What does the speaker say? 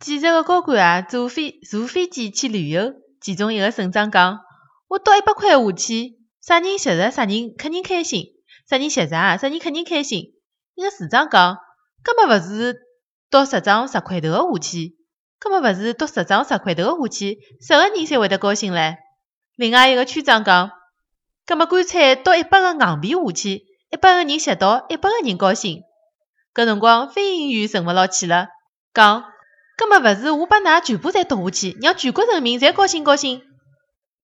几十个高管啊，坐飞坐飞机去旅游，其中一个省长讲：“我倒一百块下去，啥人拾着，啥人肯定开心；啥人拾着啊，啥人肯定开心。”一个市长讲：“搿么勿是倒十张十块头个下去，搿么勿是倒十张十块头个下去，十个人侪会得高兴唻。”另外一个区长讲：“搿么干脆倒一百个硬币下去，一百个人拾到，一百个人高兴。”搿辰光飞行员沉勿牢气了，讲。搿么勿是我把㑚全部侪夺下去，让全国人民侪高兴高兴。